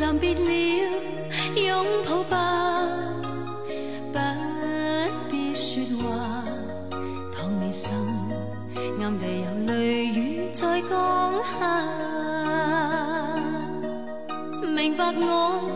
临别了，拥抱吧，不必说话。倘你心暗地有泪雨在降下，明白我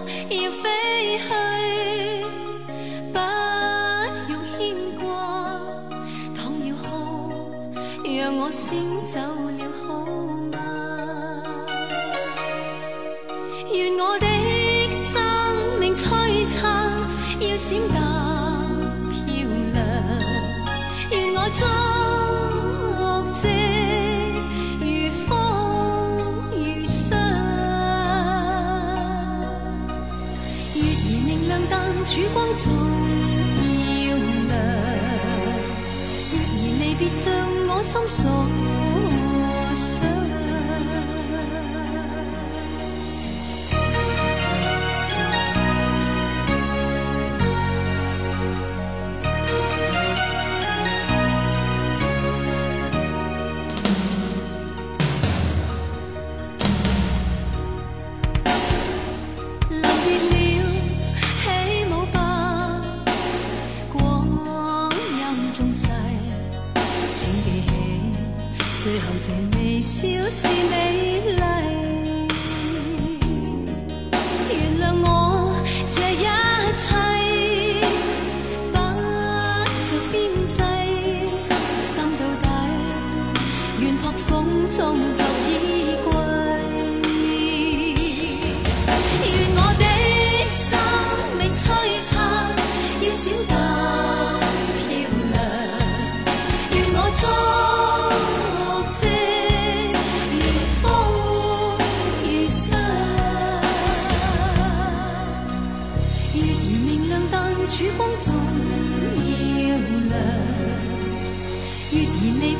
重要亮。月儿离别像我心所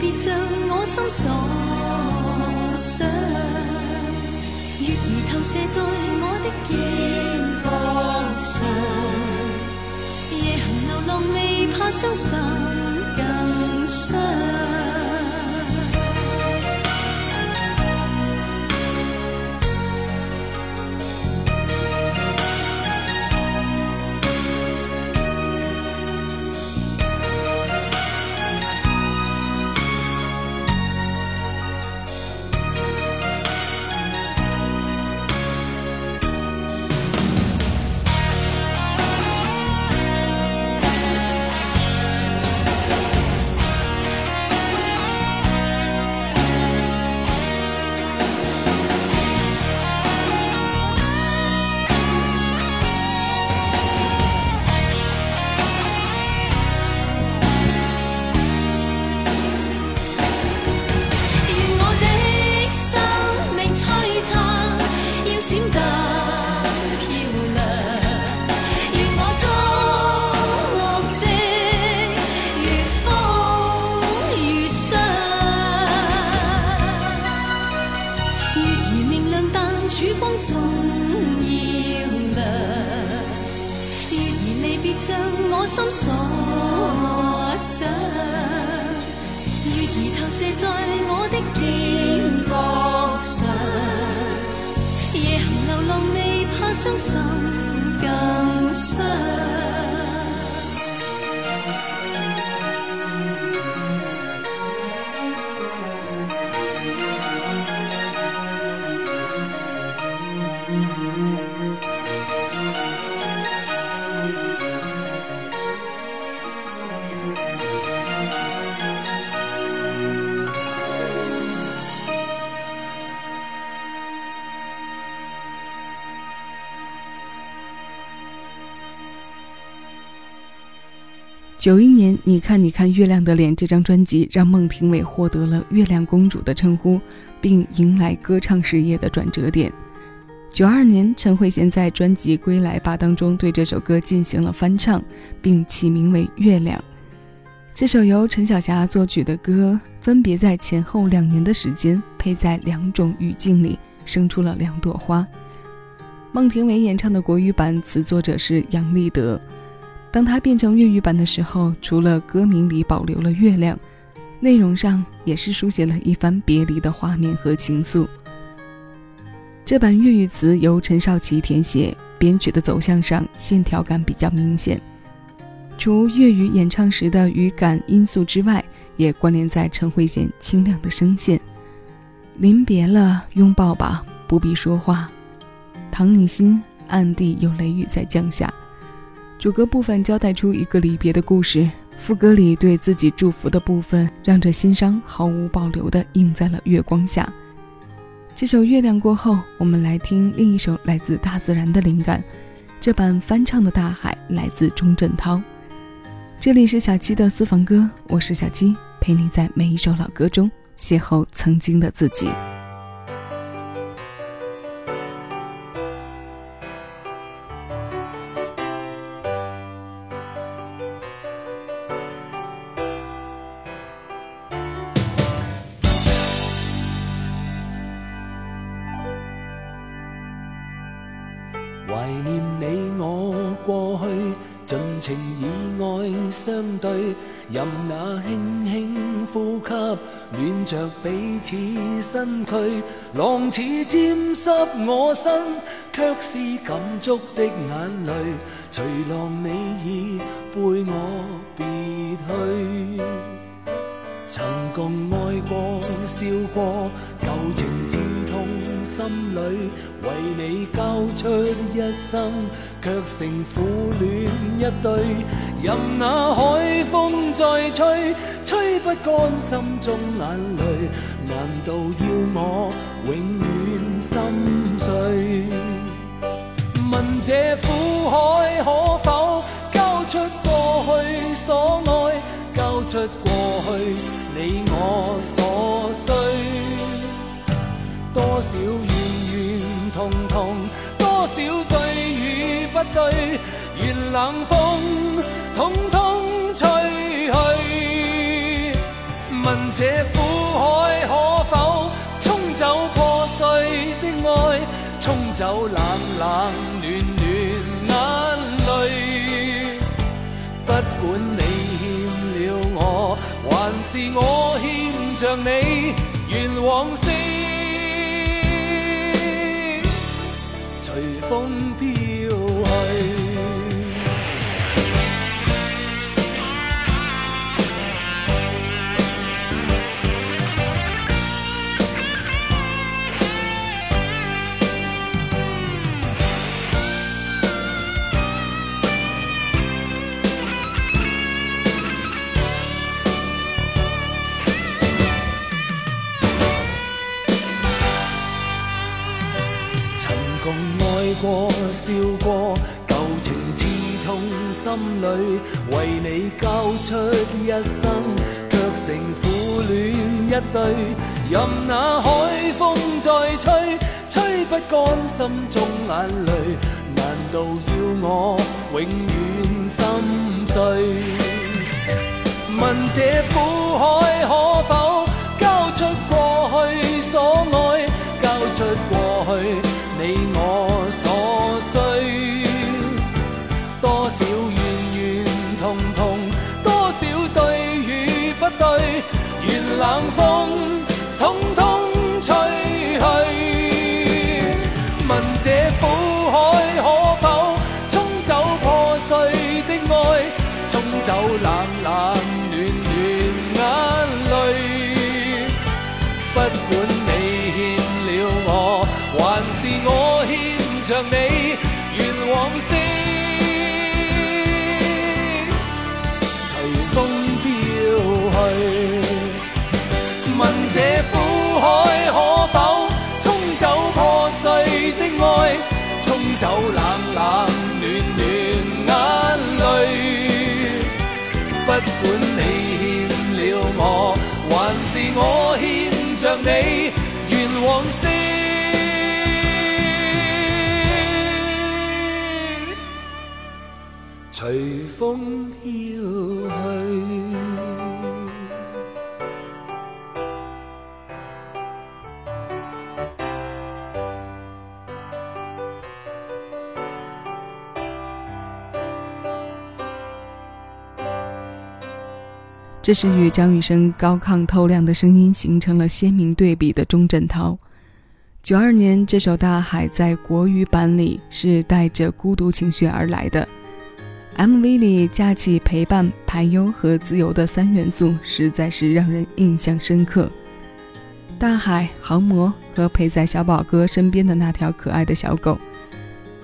别像我心所想。月儿投射在我的肩膀上，夜行流浪未怕伤心我心所想。月儿投射在我的肩膊上，夜行流浪未怕伤心更伤。九一年，你看你看月亮的脸这张专辑让孟庭苇获得了“月亮公主”的称呼，并迎来歌唱事业的转折点。九二年，陈慧娴在专辑《归来吧》当中对这首歌进行了翻唱，并起名为《月亮》。这首由陈小霞作曲的歌，分别在前后两年的时间，配在两种语境里，生出了两朵花。孟庭苇演唱的国语版，词作者是杨立德。当他变成粤语版的时候，除了歌名里保留了月亮，内容上也是书写了一番别离的画面和情愫。这版粤语词由陈少琪填写，编曲的走向上线条感比较明显。除粤语演唱时的语感因素之外，也关联在陈慧娴清亮的声线。临别了，拥抱吧，不必说话。唐你心，暗地有雷雨在降下。主歌部分交代出一个离别的故事，副歌里对自己祝福的部分，让这心伤毫无保留地映在了月光下。这首《月亮》过后，我们来听另一首来自大自然的灵感。这版翻唱的《大海》来自钟镇涛。这里是小七的私房歌，我是小七，陪你在每一首老歌中邂逅曾经的自己。彼此身躯，浪似沾湿我身，却是感触的眼泪，随浪你已背我别去，曾共爱过笑过，旧情刺痛心里。为你交出一生，却成苦恋一对。任那海风再吹，吹不干心中眼泪。难道要我永远心碎？问这苦海可否交出过去所爱，交出过去你我所需，多少怨怨。痛痛，多少对，愿冷风统统吹去。问这苦海可否冲走破碎的爱，冲走冷冷暖暖眼泪。不管你欠了我，还是我欠着你，愿往事。风飘。一生，却成苦恋一对。任那海风再吹，吹不干心中眼泪。难道要我永远心碎？问这苦海是我欠着你，願往昔隨風飄去。問這苦海可否沖走破碎的愛，沖走冷冷暖暖眼淚？不管你欠了我，還是我欠着你，願往昔。随风飘去。这是与张雨生高亢透亮的声音形成了鲜明对比的钟镇涛。九二年，这首《大海》在国语版里是带着孤独情绪而来的。MV 里架起陪伴、排忧和自由的三元素，实在是让人印象深刻。大海、航模和陪在小宝哥身边的那条可爱的小狗，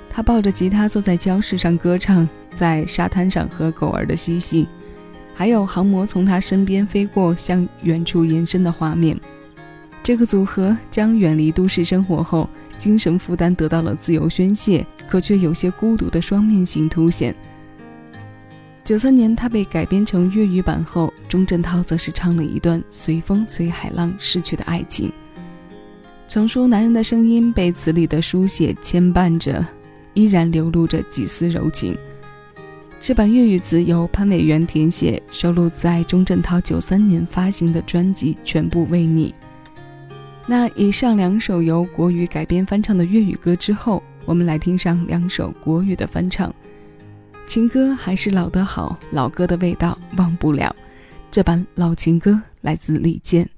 他抱着吉他坐在礁石上歌唱，在沙滩上和狗儿的嬉戏。还有航模从他身边飞过，向远处延伸的画面。这个组合将远离都市生活后精神负担得到了自由宣泄，可却有些孤独的双面性凸显。九三年，他被改编成粤语版后，钟镇涛则是唱了一段随风随海浪逝去的爱情。成熟男人的声音被词里的书写牵绊着，依然流露着几丝柔情。这版粤语词由潘伟元填写，收录在钟镇涛九三年发行的专辑《全部为你》。那以上两首由国语改编翻唱的粤语歌之后，我们来听上两首国语的翻唱。情歌还是老的好，老歌的味道忘不了。这版老情歌来自李健。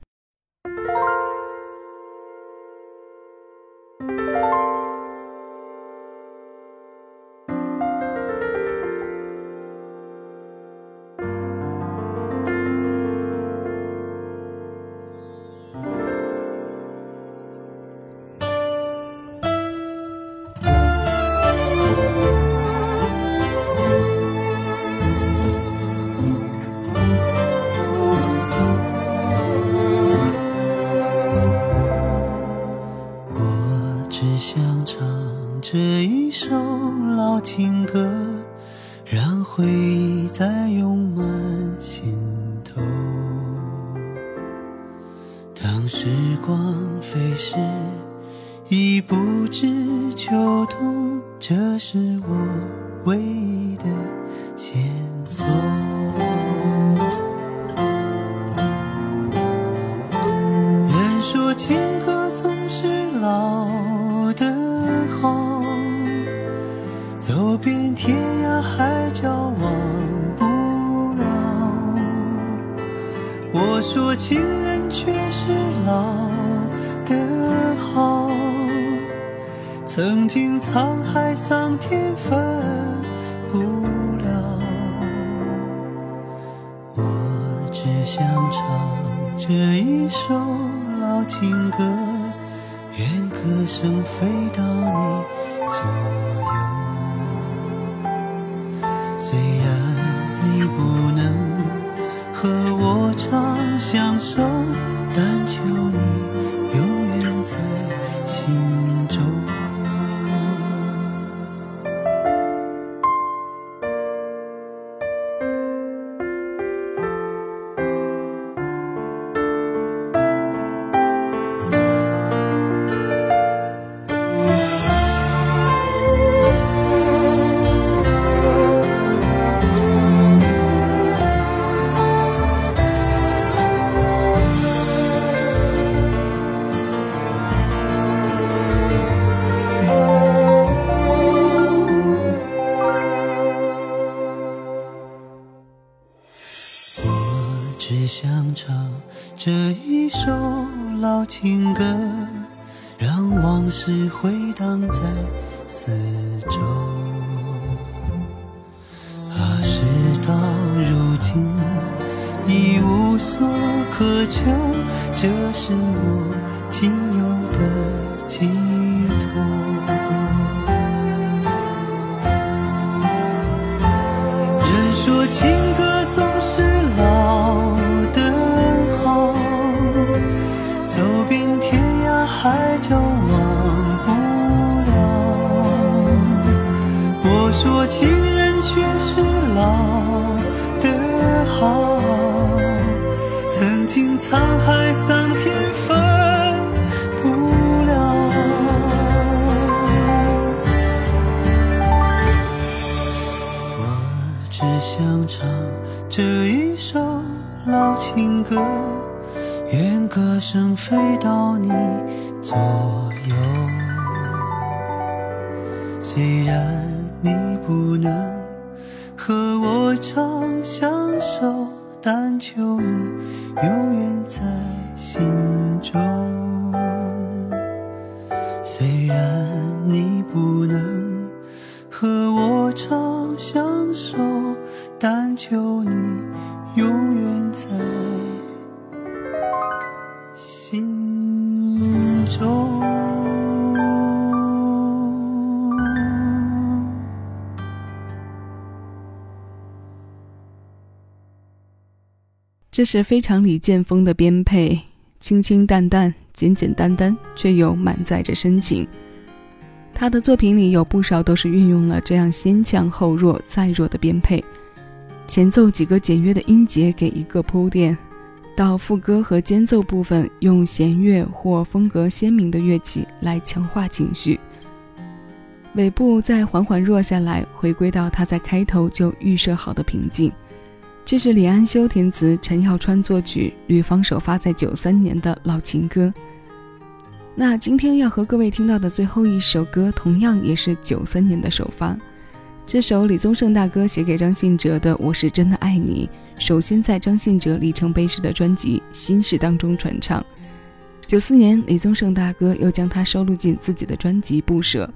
一首老情歌让回忆再涌满心头。当时光飞逝已不知秋冬这是我唯一的线索。海角忘不了，我说情人却是老的好，曾经沧海桑田分不了。我只想唱这一首老情歌，愿歌声飞到你左右。虽然你不能。和我长相守，但求你永远在心。已无所可求这是我仅有的寄托人说情歌总是沧海桑田，飞不了。我只想唱这一首老情歌，愿歌声飞到你左右。虽然你不能和我长相守。但求你永远在心中。虽然你不能和我长相守，但求你永这是非常李剑锋的编配，清清淡淡、简简单单，却又满载着深情。他的作品里有不少都是运用了这样先强后弱再弱的编配，前奏几个简约的音节给一个铺垫，到副歌和间奏部分用弦乐或风格鲜明的乐器来强化情绪，尾部再缓缓弱下来，回归到他在开头就预设好的平静。这是李安修填词，陈耀川作曲，吕方首发在九三年的老情歌。那今天要和各位听到的最后一首歌，同样也是九三年的首发。这首李宗盛大哥写给张信哲的《我是真的爱你》，首先在张信哲里程碑式的专辑《心事》当中传唱。九四年，李宗盛大哥又将它收录进自己的专辑《不舍》。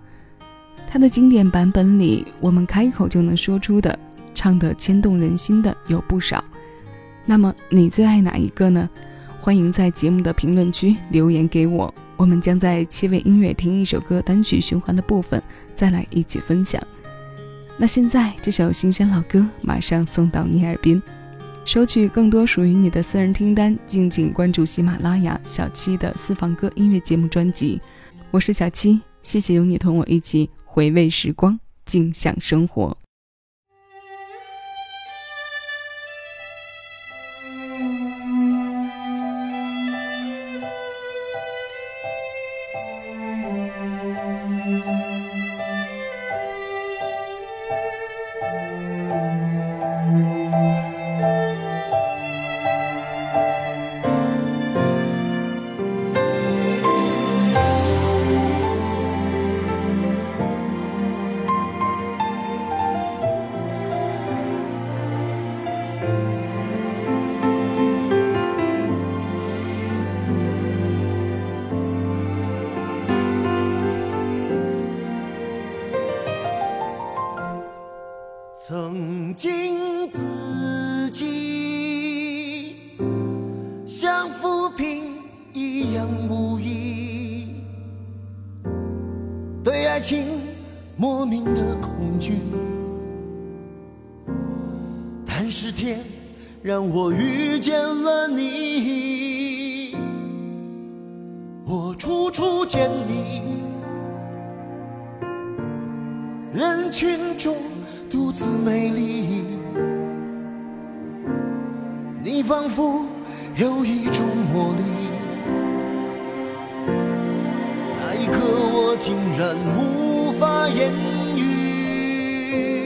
他的经典版本里，我们开口就能说出的。唱的牵动人心的有不少，那么你最爱哪一个呢？欢迎在节目的评论区留言给我，我们将在七位音乐听一首歌单曲循环的部分再来一起分享。那现在这首新鲜老歌马上送到你耳边，收取更多属于你的私人听单，敬请关注喜马拉雅小七的私房歌音乐节目专辑。我是小七，谢谢有你同我一起回味时光，静享生活。让我遇见了你，我处处见你，人群中。独自美丽，你仿佛有一种魔力。那一刻，我竟然无法言语。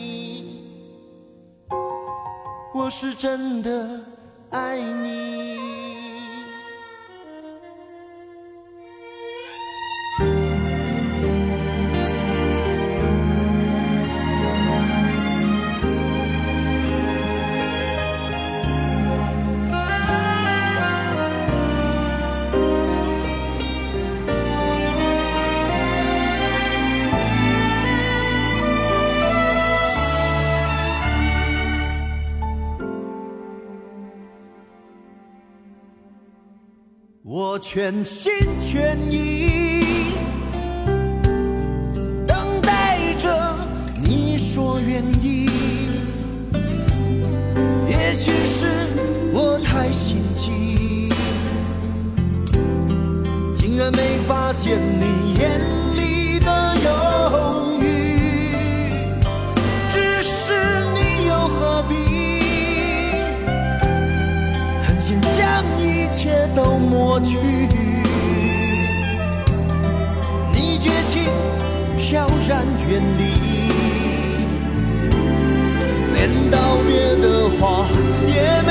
是真的爱你。全心全意等待着你说愿意，也许是我太心急，竟然没发现你眼里的犹豫，只是你又何必狠心将一切都抹去？远离，连道别的话也没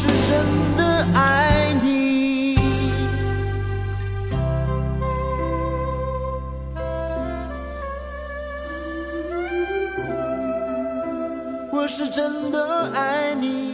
是真的爱你。我是真的爱你。